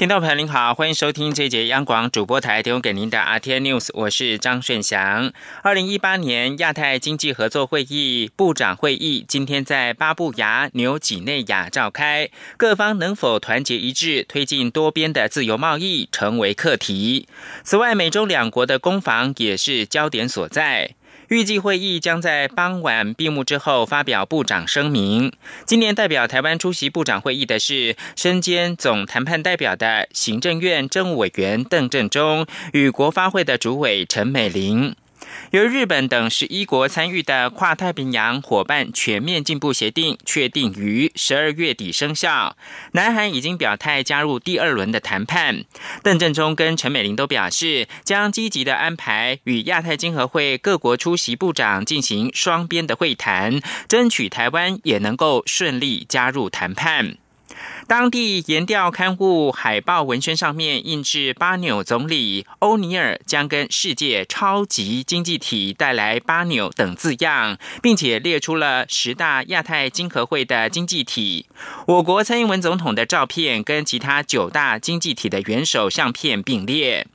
听众朋友您好，欢迎收听这节央广主播台提供给您的 RT News，我是张顺祥。二零一八年亚太经济合作会议部长会议今天在巴布亚纽几内亚召开，各方能否团结一致推进多边的自由贸易成为课题。此外，美中两国的攻防也是焦点所在。预计会议将在傍晚闭幕之后发表部长声明。今年代表台湾出席部长会议的是身兼总谈判代表的行政院政务委员邓振中与国发会的主委陈美玲。由日本等十一国参与的跨太平洋伙伴全面进步协定确定于十二月底生效。南韩已经表态加入第二轮的谈判。邓正中跟陈美玲都表示，将积极的安排与亚太经合会各国出席部长进行双边的会谈，争取台湾也能够顺利加入谈判。当地研调刊物海报文宣上面印制巴纽总理欧尼尔将跟世界超级经济体带来巴纽等字样，并且列出了十大亚太经合会的经济体。我国蔡英文总统的照片跟其他九大经济体的元首相片并列。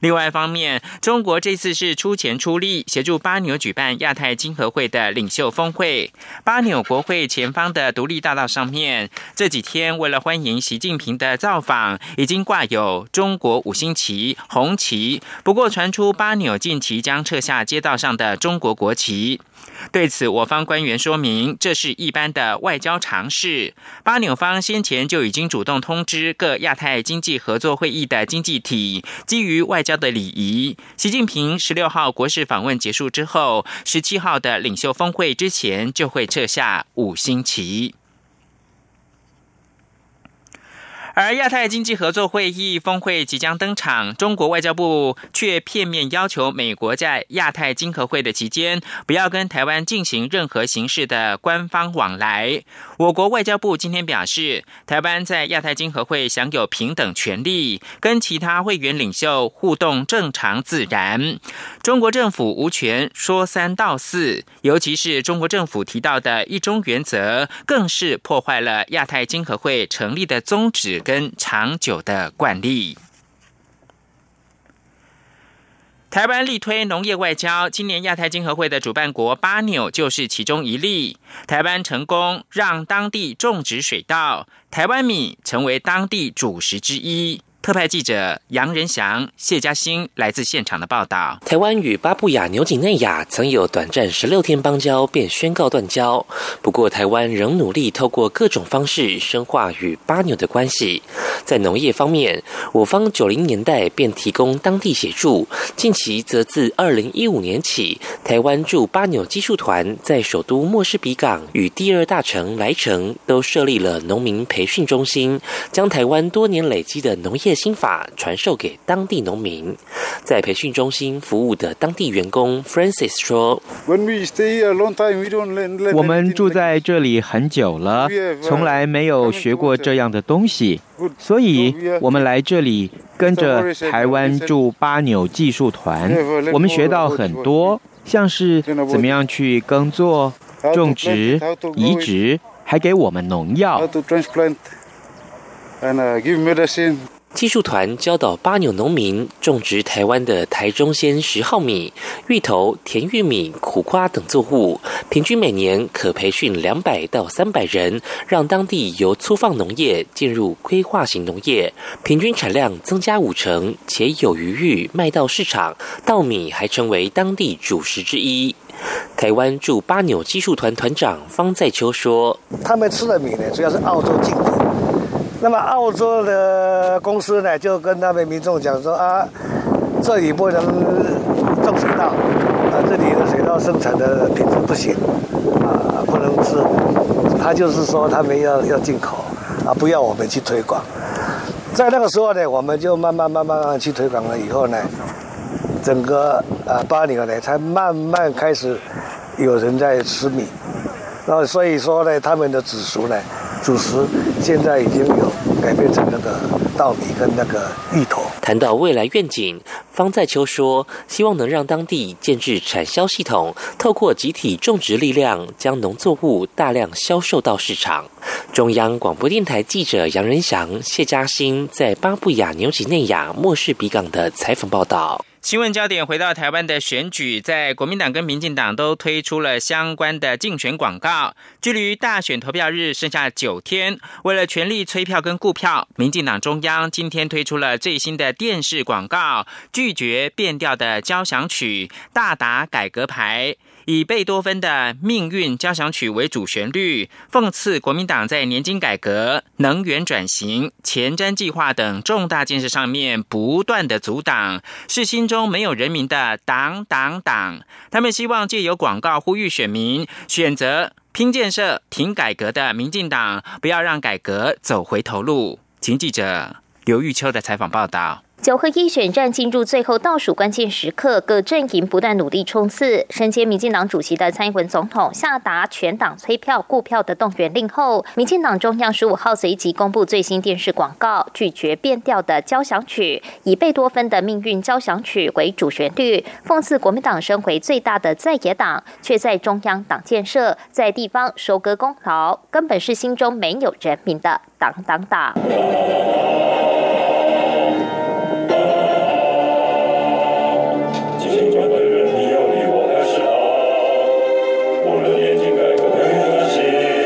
另外一方面，中国这次是出钱出力协助巴纽举办亚太经合会的领袖峰会。巴纽国会前方的独立大道上面，这几天为了欢迎习近平的造访，已经挂有中国五星旗、红旗。不过传出巴纽近期将撤下街道上的中国国旗。对此，我方官员说明，这是一般的外交常识。巴纽方先前就已经主动通知各亚太经济合作会议的经济体，基于外交的礼仪，习近平十六号国事访问结束之后，十七号的领袖峰会之前就会撤下五星旗。而亚太经济合作会议峰会即将登场，中国外交部却片面要求美国在亚太经合会的期间不要跟台湾进行任何形式的官方往来。我国外交部今天表示，台湾在亚太经合会享有平等权利，跟其他会员领袖互动正常自然。中国政府无权说三道四，尤其是中国政府提到的一中原则，更是破坏了亚太经合会成立的宗旨。跟长久的惯例，台湾力推农业外交，今年亚太经合会的主办国巴纽就是其中一例。台湾成功让当地种植水稻，台湾米成为当地主食之一。特派记者杨仁祥、谢嘉欣来自现场的报道。台湾与巴布亚纽几内亚曾有短暂十六天邦交，便宣告断交。不过，台湾仍努力透过各种方式深化与巴纽的关系。在农业方面，我方九零年代便提供当地协助，近期则自二零一五年起，台湾驻巴纽技术团在首都莫斯比港与第二大城莱城都设立了农民培训中心，将台湾多年累积的农业。新法传授给当地农民，在培训中心服务的当地员工 Francis 说：“我们住在这里很久了，从来没有学过这样的东西，所以我们来这里跟着台湾驻巴纽技术团，我们学到很多，像是怎么样去耕作、种植、移植，还给我们农药。”技术团教导巴纽农民种植台湾的台中鲜十号米、芋头、甜玉米、苦瓜等作物，平均每年可培训两百到三百人，让当地由粗放农业进入规划型农业，平均产量增加五成，且有余裕卖到市场。稻米还成为当地主食之一。台湾驻巴纽技术团团长方在秋说：“他们吃的米呢，主要是澳洲进口。”那么澳洲的公司呢，就跟他们民众讲说啊，这里不能种水稻，啊，这里的水稻生产的品质不行，啊，不能吃。他就是说他们要要进口，啊，不要我们去推广。在那个时候呢，我们就慢慢慢慢去推广了以后呢，整个啊八年呢才慢慢开始有人在吃米，那所以说呢，他们的子熟呢。主食现在已经有改变成那个稻米跟那个芋头。谈到未来愿景，方在秋说，希望能让当地建制产销系统，透过集体种植力量，将农作物大量销售到市场。中央广播电台记者杨仁祥、谢嘉欣在巴布亚纽几内亚莫氏比港的采访报道。新闻焦点回到台湾的选举，在国民党跟民进党都推出了相关的竞选广告。距离大选投票日剩下九天，为了全力催票跟顾票，民进党中央今天推出了最新的电视广告，拒绝变调的交响曲，大打改革牌。以贝多芬的《命运交响曲》为主旋律，讽刺国民党在年金改革、能源转型、前瞻计划等重大建设上面不断的阻挡，是心中没有人民的党党党。他们希望借由广告呼吁选民选择拼建设、停改革的民进党，不要让改革走回头路。请记者刘玉秋的采访报道。九合一选战进入最后倒数关键时刻，各阵营不断努力冲刺。身兼民进党主席的蔡英文总统下达全党催票、顾票的动员令后，民进党中央十五号随即公布最新电视广告，拒绝变调的交响曲，以贝多芬的《命运交响曲》为主旋律，讽刺国民党身为最大的在野党，却在中央党建设、在地方收割功劳，根本是心中没有人民的党党党。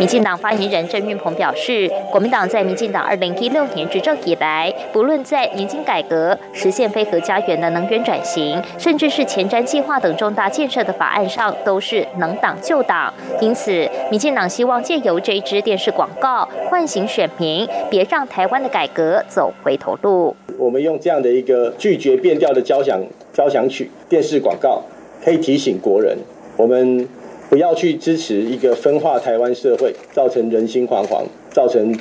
民进党发言人郑运鹏表示，国民党在民进党二零一六年执政以来，不论在年金改革、实现非核家园的能源转型，甚至是前瞻计划等重大建设的法案上，都是能党就党。因此，民进党希望借由这一支电视广告，唤醒选民，别让台湾的改革走回头路。我们用这样的一个拒绝变调的交响交响曲电视广告，可以提醒国人，我们。不要去支持一个分化台湾社会、造成人心惶惶、造成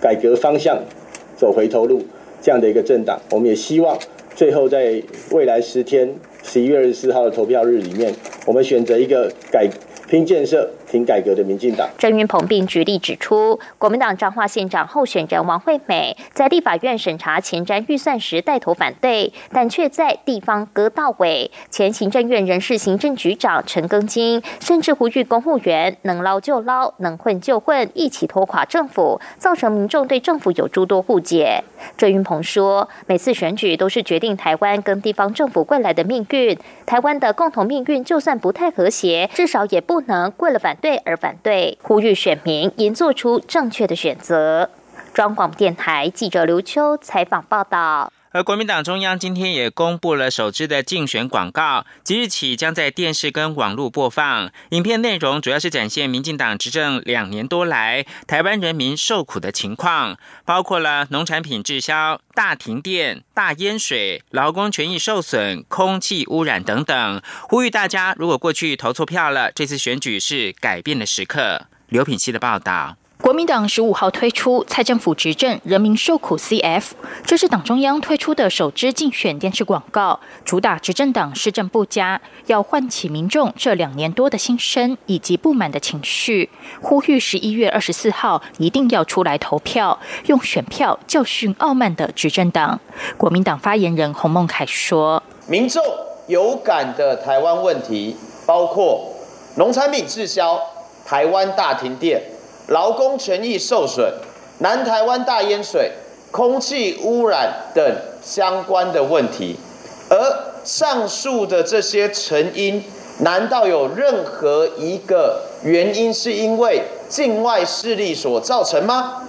改革方向走回头路这样的一个政党。我们也希望最后在未来十天，十一月二十四号的投票日里面，我们选择一个改拼建设。挺改革的民进党，郑云鹏并举例指出，国民党彰化县长候选人王惠美在立法院审查前瞻预算时带头反对，但却在地方割到尾。前行政院人事行政局长陈庚金甚至呼吁公务员能捞就捞，能混就混，一起拖垮政府，造成民众对政府有诸多误解。郑云鹏说，每次选举都是决定台湾跟地方政府未来的命运，台湾的共同命运就算不太和谐，至少也不能为了反。对而反对，呼吁选民应做出正确的选择。中广电台记者刘秋采访报道。而国民党中央今天也公布了首支的竞选广告，即日起将在电视跟网络播放。影片内容主要是展现民进党执政两年多来台湾人民受苦的情况，包括了农产品滞销、大停电、大淹水、劳工权益受损、空气污染等等。呼吁大家，如果过去投错票了，这次选举是改变的时刻。刘品希的报道。国民党十五号推出蔡政府执政人民受苦 CF，这是党中央推出的首支竞选电视广告，主打执政党施政不佳，要唤起民众这两年多的心声以及不满的情绪，呼吁十一月二十四号一定要出来投票，用选票教训傲慢的执政党。国民党发言人洪孟凯说：“民众有感的台湾问题，包括农产品滞销、台湾大停电。”劳工权益受损、南台湾大淹水、空气污染等相关的问题，而上述的这些成因，难道有任何一个原因是因为境外势力所造成吗？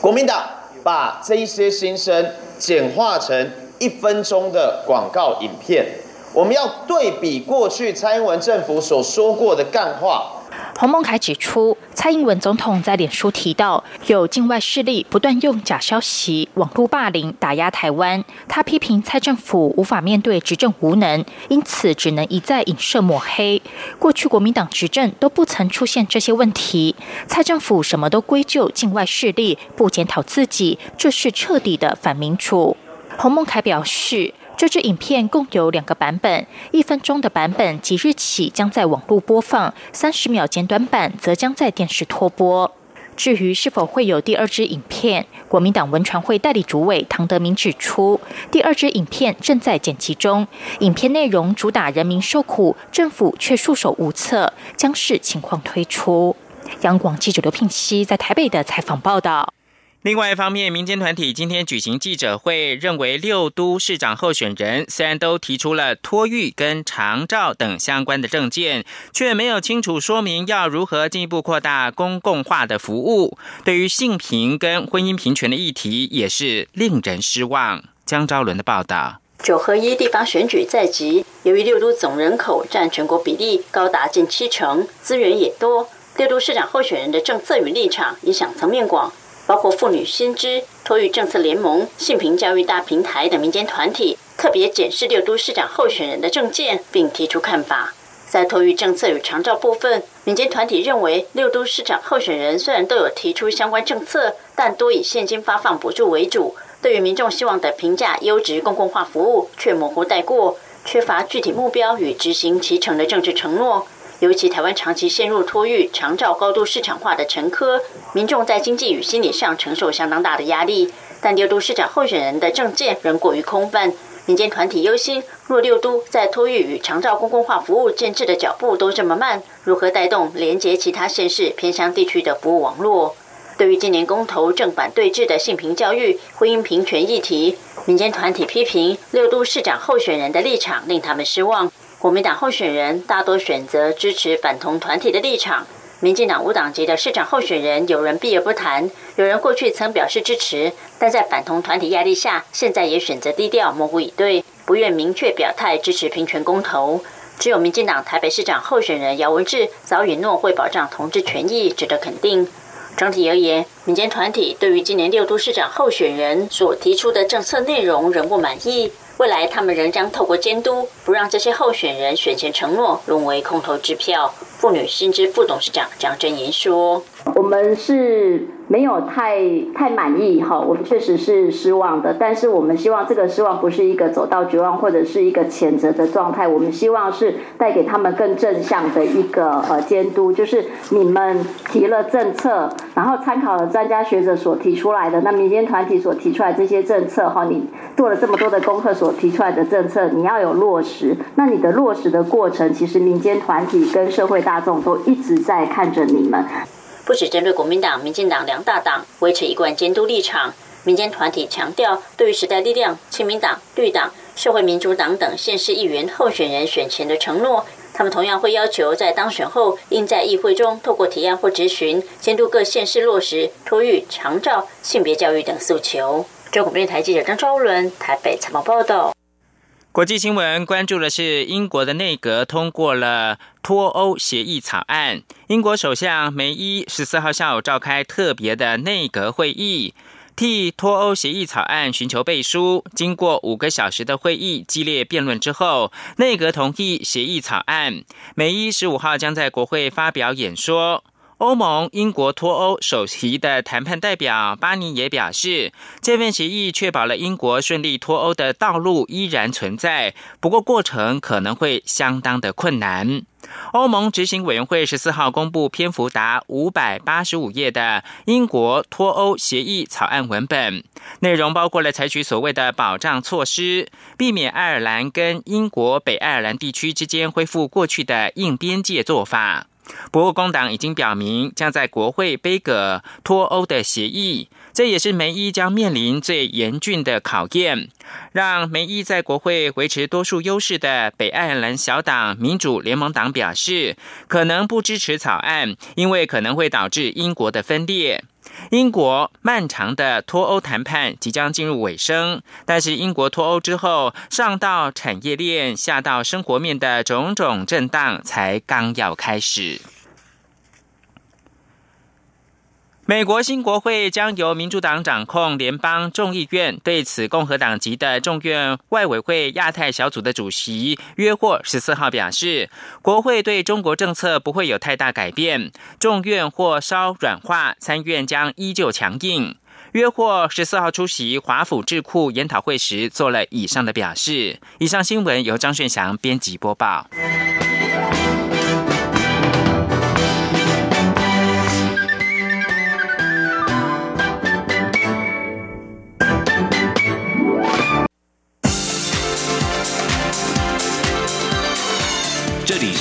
国民党把这一些心声简化成一分钟的广告影片，我们要对比过去蔡英文政府所说过的干话。洪孟凯指出，蔡英文总统在脸书提到，有境外势力不断用假消息、网络霸凌打压台湾。他批评蔡政府无法面对执政无能，因此只能一再影射抹黑。过去国民党执政都不曾出现这些问题，蔡政府什么都归咎境外势力，不检讨自己，这是彻底的反民主。洪孟凯表示。这支影片共有两个版本，一分钟的版本即日起将在网络播放，三十秒简短版则将在电视拖播。至于是否会有第二支影片，国民党文传会代理主委唐德明指出，第二支影片正在剪辑中，影片内容主打人民受苦，政府却束手无策，将视情况推出。央广记者刘聘熙在台北的采访报道。另外一方面，民间团体今天举行记者会，认为六都市长候选人虽然都提出了托育跟长照等相关的证件，却没有清楚说明要如何进一步扩大公共化的服务。对于性平跟婚姻平权的议题，也是令人失望。江昭伦的报道：九合一地方选举在即，由于六都总人口占全国比例高达近七成，资源也多，六都市长候选人的政策与立场影响层面广。包括妇女新知、托育政策联盟、性平教育大平台等民间团体，特别检视六都市长候选人的政见，并提出看法。在托育政策与长照部分，民间团体认为，六都市长候选人虽然都有提出相关政策，但多以现金发放补助为主，对于民众希望的平价优质公共化服务却模糊带过，缺乏具体目标与执行其成的政治承诺。尤其台湾长期陷入托育、长照高度市场化的陈科，民众在经济与心理上承受相当大的压力。但六都市长候选人的政见仍过于空泛，民间团体忧心，若六都在托育与长照公共化服务建制的脚步都这么慢，如何带动连接其他县市偏乡地区的服务网络？对于今年公投正反对峙的性平教育、婚姻平权议题，民间团体批评六都市长候选人的立场令他们失望。国民党候选人大多选择支持反同团体的立场，民进党无党籍的市长候选人有人避而不谈，有人过去曾表示支持，但在反同团体压力下，现在也选择低调模糊以对，不愿明确表态支持平权公投。只有民进党台北市长候选人姚文智早允诺会保障同志权益，值得肯定。整体而言，民间团体对于今年六都市长候选人所提出的政策内容仍不满意。未来，他们仍将透过监督，不让这些候选人选前承诺沦为空头支票。妇女薪资副董事长张真言说：“我们是。”没有太太满意哈，我们确实是失望的。但是我们希望这个失望不是一个走到绝望或者是一个谴责的状态。我们希望是带给他们更正向的一个呃监督，就是你们提了政策，然后参考了专家学者所提出来的，那民间团体所提出来这些政策哈，你做了这么多的功课所提出来的政策，你要有落实。那你的落实的过程，其实民间团体跟社会大众都一直在看着你们。不止针对国民党、民进党两大党维持一贯监督立场，民间团体强调，对于时代力量、亲民党、绿党、社会民主党等县市议员候选人选前的承诺，他们同样会要求在当选后，应在议会中透过提案或质询，监督各县市落实托育、长照、性别教育等诉求。中国电台记者张昭伦台北采访报道。国际新闻关注的是，英国的内阁通过了脱欧协议草案。英国首相梅伊十四号下午召开特别的内阁会议，替脱欧协议草案寻求背书。经过五个小时的会议激烈辩论之后，内阁同意协议草案。梅伊十五号将在国会发表演说。欧盟英国脱欧首席的谈判代表巴尼也表示，这份协议确保了英国顺利脱欧的道路依然存在，不过过程可能会相当的困难。欧盟执行委员会十四号公布篇幅达五百八十五页的英国脱欧协议草案文本，内容包括了采取所谓的保障措施，避免爱尔兰跟英国北爱尔兰地区之间恢复过去的硬边界做法。不过，工党已经表明将在国会背阁脱欧的协议，这也是梅伊将面临最严峻的考验。让梅伊在国会维持多数优势的北爱尔兰小党民主联盟党表示，可能不支持草案，因为可能会导致英国的分裂。英国漫长的脱欧谈判即将进入尾声，但是英国脱欧之后，上到产业链，下到生活面的种种震荡才刚要开始。美国新国会将由民主党掌控联邦众议院，对此，共和党籍的众院外委会亚太小组的主席约霍十四号表示，国会对中国政策不会有太大改变，众院或稍软化，参院将依旧强硬。约霍十四号出席华府智库研讨会时做了以上的表示。以上新闻由张炫祥编辑播报。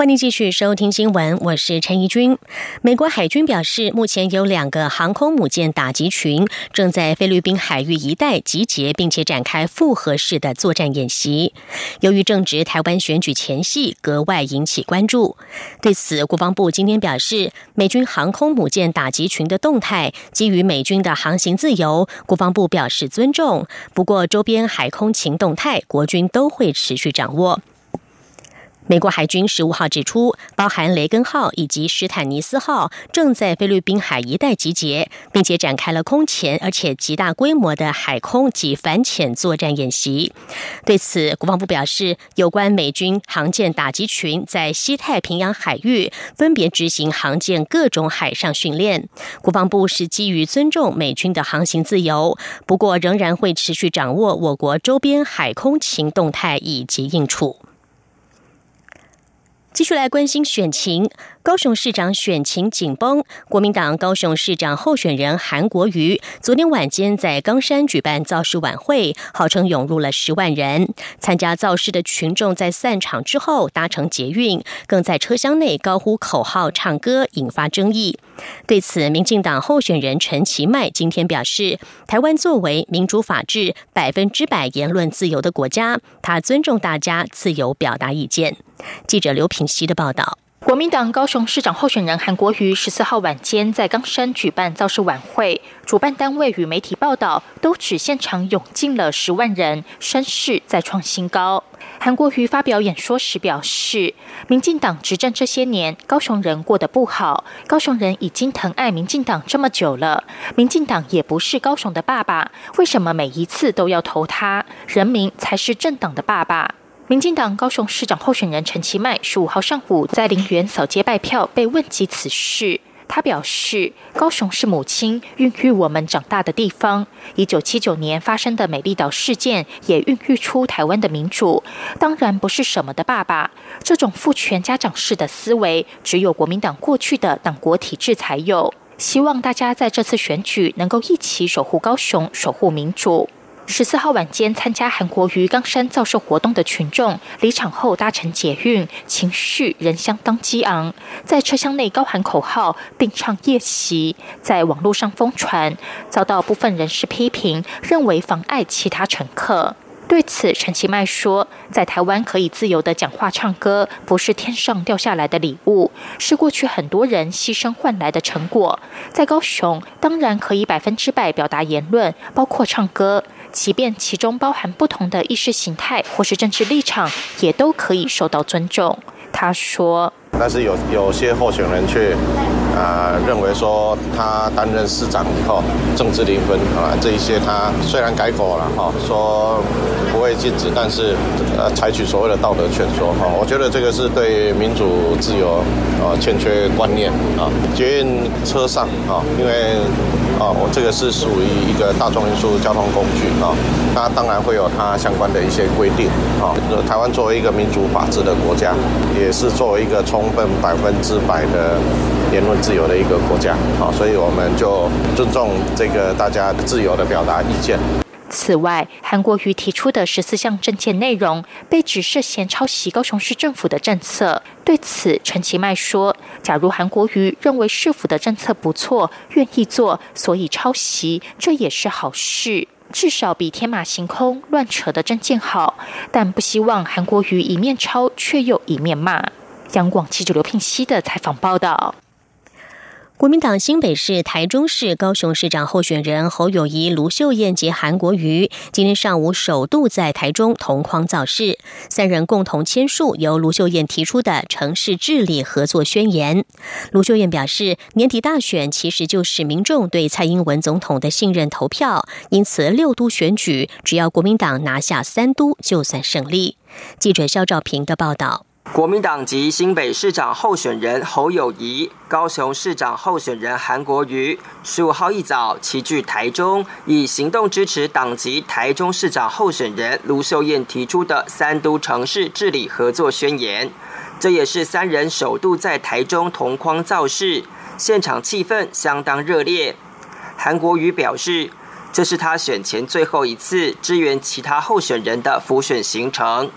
欢迎继续收听新闻，我是陈怡君。美国海军表示，目前有两个航空母舰打击群正在菲律宾海域一带集结，并且展开复合式的作战演习。由于正值台湾选举前夕，格外引起关注。对此，国防部今天表示，美军航空母舰打击群的动态基于美军的航行自由，国防部表示尊重。不过，周边海空情动态，国军都会持续掌握。美国海军十五号指出，包含雷根号以及史坦尼斯号正在菲律宾海一带集结，并且展开了空前而且极大规模的海空及反潜作战演习。对此，国防部表示，有关美军航舰打击群在西太平洋海域分别执行航舰各种海上训练，国防部是基于尊重美军的航行自由，不过仍然会持续掌握我国周边海空情动态以及应处。继续来关心选情，高雄市长选情紧绷。国民党高雄市长候选人韩国瑜昨天晚间在冈山举办造势晚会，号称涌入了十万人。参加造势的群众在散场之后搭乘捷运，更在车厢内高呼口号、唱歌，引发争议。对此，民进党候选人陈其迈今天表示，台湾作为民主法治、百分之百言论自由的国家，他尊重大家自由表达意见。记者刘品熙的报道。国民党高雄市长候选人韩国瑜十四号晚间在冈山举办造势晚会，主办单位与媒体报道都指现场涌进了十万人，声势再创新高。韩国瑜发表演说时表示，民进党执政这些年，高雄人过得不好，高雄人已经疼爱民进党这么久了，民进党也不是高雄的爸爸，为什么每一次都要投他？人民才是政党的爸爸。民进党高雄市长候选人陈其迈十五号上午在林园扫街拜票，被问及此事，他表示：“高雄是母亲孕育我们长大的地方。一九七九年发生的美丽岛事件也孕育出台湾的民主，当然不是什么的爸爸。这种父权家长式的思维，只有国民党过去的党国体制才有。希望大家在这次选举能够一起守护高雄，守护民主。”十四号晚间参加韩国瑜冈山造势活动的群众离场后搭乘捷运，情绪仍相当激昂，在车厢内高喊口号并唱夜袭，在网络上疯传，遭到部分人士批评，认为妨碍其他乘客。对此，陈其迈说，在台湾可以自由的讲话唱歌，不是天上掉下来的礼物，是过去很多人牺牲换来的成果。在高雄，当然可以百分之百表达言论，包括唱歌。即便其中包含不同的意识形态或是政治立场，也都可以受到尊重。他说：“但是有有些候选人却。”啊，认为说他担任市长以后政治零分啊，这一些他虽然改口了哈，说不会禁止，但是呃采取所谓的道德劝说哈，我觉得这个是对民主自由啊欠缺观念啊。捷运车上啊，因为啊我这个是属于一个大众运输交通工具啊，那当然会有它相关的一些规定啊。台湾作为一个民主法治的国家，也是作为一个充分百分之百的。言论自由的一个国家，好，所以我们就尊重这个大家自由的表达意见。此外，韩国瑜提出的十四项政见内容被指涉嫌抄袭高雄市政府的政策。对此，陈其迈说：“假如韩国瑜认为市府的政策不错，愿意做，所以抄袭，这也是好事，至少比天马行空、乱扯的政见好。但不希望韩国瑜一面抄，却又一面骂。”央广记者刘聘熙的采访报道。国民党新北市、台中市、高雄市长候选人侯友谊、卢秀燕及韩国瑜今天上午首度在台中同框造势，三人共同签署由卢秀燕提出的城市治理合作宣言。卢秀燕表示，年底大选其实就是民众对蔡英文总统的信任投票，因此六都选举只要国民党拿下三都，就算胜利。记者肖兆平的报道。国民党籍新北市长候选人侯友谊、高雄市长候选人韩国瑜，十五号一早齐聚台中，以行动支持党籍台中市长候选人卢秀燕提出的三都城市治理合作宣言。这也是三人首度在台中同框造势，现场气氛相当热烈。韩国瑜表示，这是他选前最后一次支援其他候选人的辅选行程。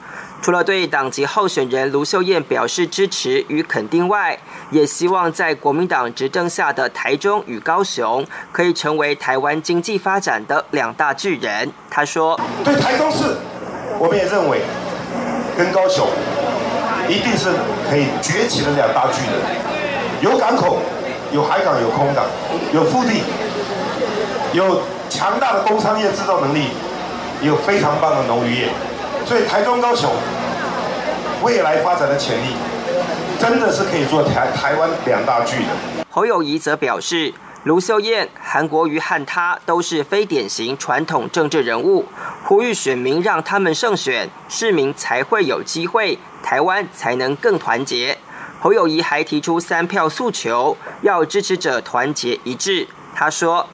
除了对党籍候选人卢秀燕表示支持与肯定外，也希望在国民党执政下的台中与高雄可以成为台湾经济发展的两大巨人。他说：“对台中市，我们也认为跟高雄一定是可以崛起的两大巨人。有港口，有海港，有空港，有腹地，有强大的工商业制造能力，有非常棒的农渔业。”所以台中高雄未来发展的潜力，真的是可以做台台湾两大巨人。侯友谊则表示，卢秀燕、韩国瑜和他都是非典型传统政治人物，呼吁选民让他们胜选，市民才会有机会，台湾才能更团结。侯友谊还提出三票诉求，要支持者团结一致。他说。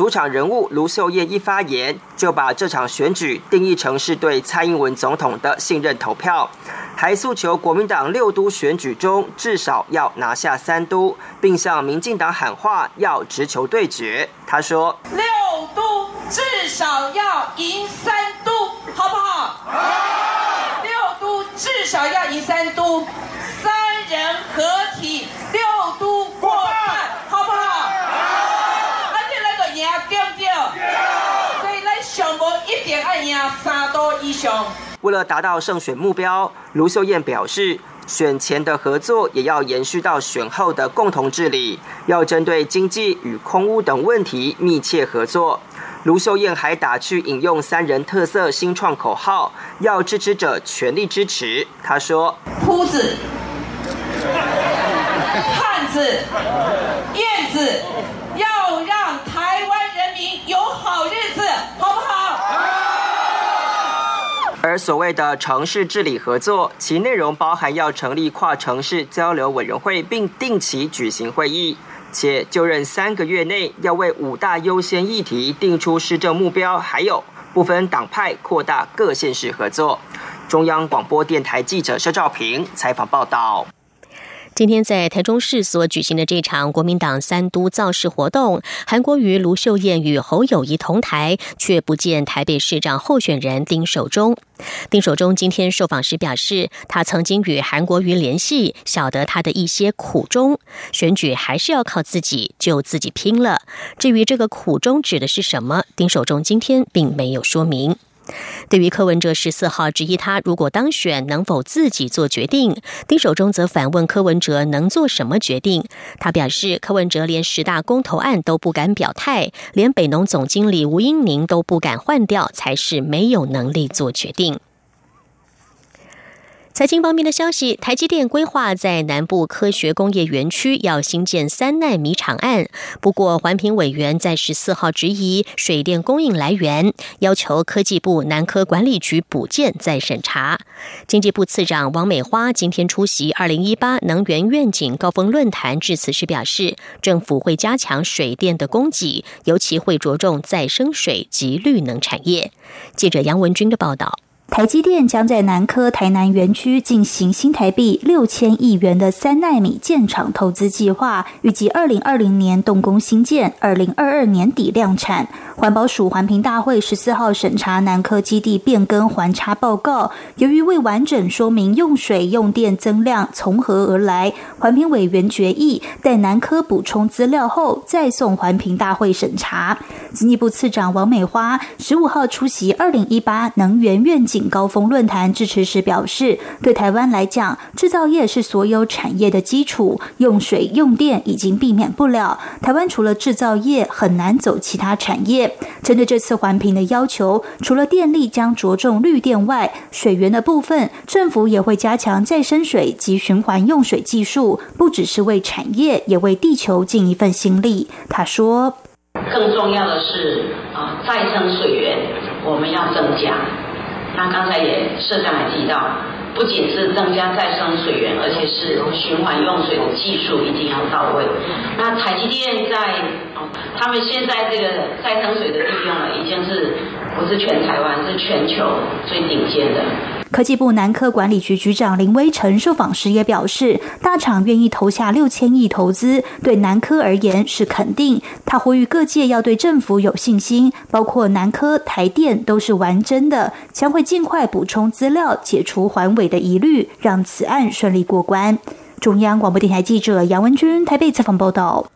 主场人物卢秀燕一发言，就把这场选举定义成是对蔡英文总统的信任投票，还诉求国民党六都选举中至少要拿下三都，并向民进党喊话要直球对决。他说：“六都至少要赢三都，好不好？好。六都至少要赢三都，三人合体，六都过半，好不好？”所以来上无一为了达到胜选目标，卢秀燕表示，选前的合作也要延续到选后的共同治理，要针对经济与空屋等问题密切合作。卢秀燕还打趣引用三人特色新创口号，要支持者全力支持。她说：“铺子、汉子、燕子。”要让台湾人民有好日子，好不好？而所谓的城市治理合作，其内容包含要成立跨城市交流委员会，并定期举行会议，且就任三个月内要为五大优先议题定出施政目标，还有部分党派扩大各县市合作。中央广播电台记者肖兆平采访报道。今天在台中市所举行的这场国民党三都造势活动，韩国瑜、卢秀燕与侯友谊同台，却不见台北市长候选人丁守中。丁守中今天受访时表示，他曾经与韩国瑜联系，晓得他的一些苦衷，选举还是要靠自己，就自己拼了。至于这个苦衷指的是什么，丁守中今天并没有说明。对于柯文哲十四号质疑他如果当选能否自己做决定，丁守中则反问柯文哲能做什么决定？他表示，柯文哲连十大公投案都不敢表态，连北农总经理吴英宁都不敢换掉，才是没有能力做决定。财经方面的消息，台积电规划在南部科学工业园区要新建三纳米厂案。不过，环评委员在十四号质疑水电供应来源，要求科技部南科管理局补件再审查。经济部次长王美花今天出席二零一八能源愿景高峰论坛致辞时表示，政府会加强水电的供给，尤其会着重再生水及绿能产业。记者杨文军的报道。台积电将在南科台南园区进行新台币六千亿元的三纳米建厂投资计划，预计二零二零年动工新建，二零二二年底量产。环保署环评大会十四号审查南科基地变更环差报告，由于未完整说明用水用电增量从何而来，环评委员决议待南科补充资料后再送环评大会审查。经济部次长王美花十五号出席二零一八能源愿景。高峰论坛致辞时表示，对台湾来讲，制造业是所有产业的基础，用水用电已经避免不了。台湾除了制造业，很难走其他产业。针对这次环评的要求，除了电力将着重绿电外，水源的部分，政府也会加强再生水及循环用水技术，不只是为产业，也为地球尽一份心力。他说，更重要的是啊，再生水源我们要增加。那刚才也社长也提到，不仅是增加再生水源，而且是循环用水的技术一定要到位。那台积电在他们现在这个再生水的利用了，已经是不是全台湾，是全球最顶尖的。科技部南科管理局局长林威成受访时也表示，大厂愿意投下六千亿投资，对南科而言是肯定。他呼吁各界要对政府有信心，包括南科、台电都是完真的，将会尽快补充资料，解除环委的疑虑，让此案顺利过关。中央广播电台记者杨文君台北采访报道。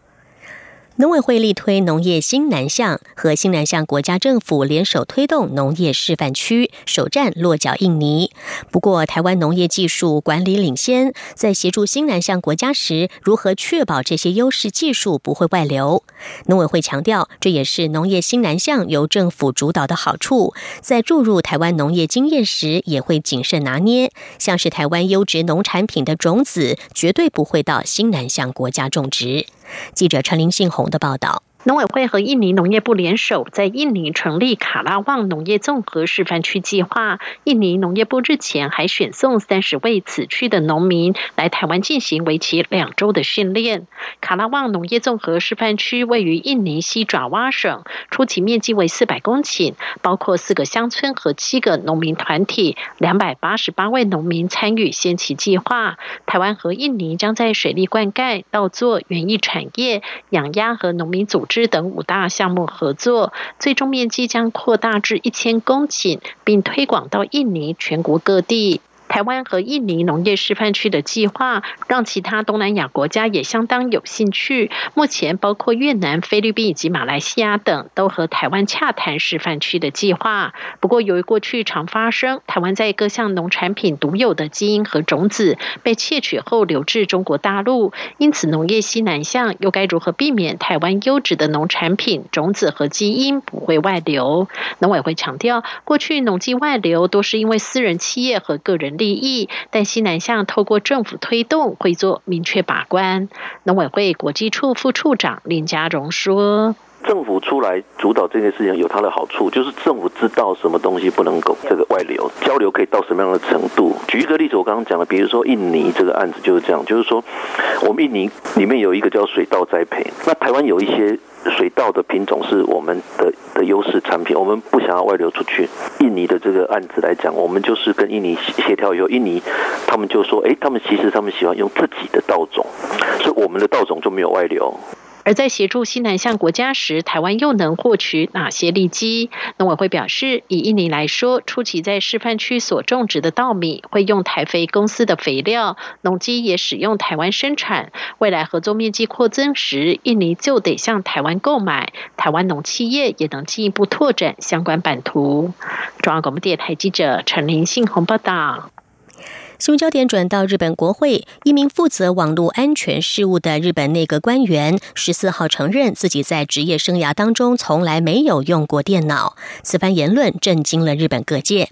农委会力推农业新南向，和新南向国家政府联手推动农业示范区，首站落脚印尼。不过，台湾农业技术管理领先，在协助新南向国家时，如何确保这些优势技术不会外流？农委会强调，这也是农业新南向由政府主导的好处。在注入台湾农业经验时，也会谨慎拿捏，像是台湾优质农产品的种子，绝对不会到新南向国家种植。记者陈林信宏的报道。农委会和印尼农业部联手，在印尼成立卡拉旺农业综合示范区计划。印尼农业部日前还选送三十位此区的农民来台湾进行为期两周的训练。卡拉旺农业综合示范区位于印尼西爪哇省，初期面积为四百公顷，包括四个乡村和七个农民团体，两百八十八位农民参与先期计划。台湾和印尼将在水利灌溉、稻作、园艺产业、养鸭和农民组织。等五大项目合作，最终面积将扩大至一千公顷，并推广到印尼全国各地。台湾和印尼农业示范区的计划，让其他东南亚国家也相当有兴趣。目前，包括越南、菲律宾以及马来西亚等，都和台湾洽谈示范区的计划。不过，由于过去常发生台湾在各项农产品独有的基因和种子被窃取后流至中国大陆，因此农业西南向又该如何避免台湾优质的农产品种子和基因不会外流？农委会强调，过去农机外流都是因为私人企业和个人利益，但西南向透过政府推动，会做明确把关。农委会国际处副处长林家荣说。政府出来主导这件事情有它的好处，就是政府知道什么东西不能够这个外流，交流可以到什么样的程度。举一个例子，我刚刚讲的，比如说印尼这个案子就是这样，就是说我们印尼里面有一个叫水稻栽培，那台湾有一些水稻的品种是我们的的优势产品，我们不想要外流出去。印尼的这个案子来讲，我们就是跟印尼协调以后，印尼他们就说，哎，他们其实他们喜欢用自己的稻种，所以我们的稻种就没有外流。而在协助西南向国家时，台湾又能获取哪些利基？农委会表示，以印尼来说，初期在示范区所种植的稻米会用台肥公司的肥料，农机也使用台湾生产。未来合作面积扩增时，印尼就得向台湾购买，台湾农企业也能进一步拓展相关版图。中央广播电台记者陈林信宏报道。新闻焦点转到日本国会，一名负责网络安全事务的日本内阁官员十四号承认自己在职业生涯当中从来没有用过电脑。此番言论震惊了日本各界。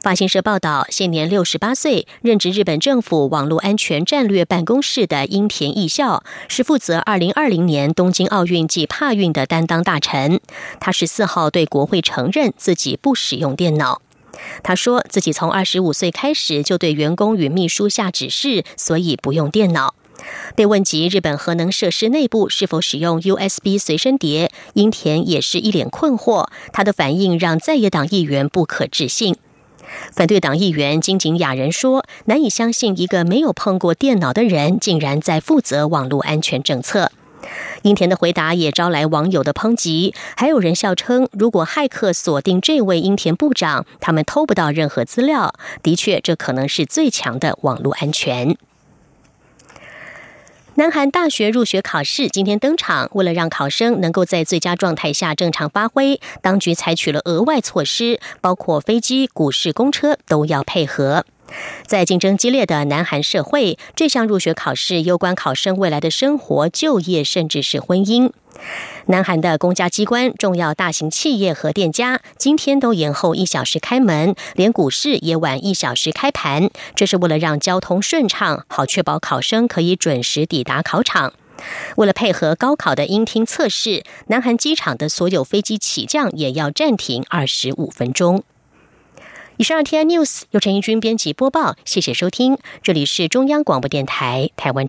法新社报道，现年六十八岁、任职日本政府网络安全战略办公室的樱田义孝，是负责二零二零年东京奥运及帕运的担当大臣。他十四号对国会承认自己不使用电脑。他说自己从二十五岁开始就对员工与秘书下指示，所以不用电脑。被问及日本核能设施内部是否使用 USB 随身碟，樱田也是一脸困惑。他的反应让在野党议员不可置信。反对党议员金井雅人说：“难以相信一个没有碰过电脑的人，竟然在负责网络安全政策。”英田的回答也招来网友的抨击，还有人笑称，如果骇客锁定这位英田部长，他们偷不到任何资料。的确，这可能是最强的网络安全。南韩大学入学考试今天登场，为了让考生能够在最佳状态下正常发挥，当局采取了额外措施，包括飞机、股市、公车都要配合。在竞争激烈的南韩社会，这项入学考试攸关考生未来的生活、就业，甚至是婚姻。南韩的公家机关、重要大型企业和店家今天都延后一小时开门，连股市也晚一小时开盘。这是为了让交通顺畅，好确保考生可以准时抵达考场。为了配合高考的音听测试，南韩机场的所有飞机起降也要暂停二十五分钟。以上 T I News 由陈义军编辑播报，谢谢收听，这里是中央广播电台台湾。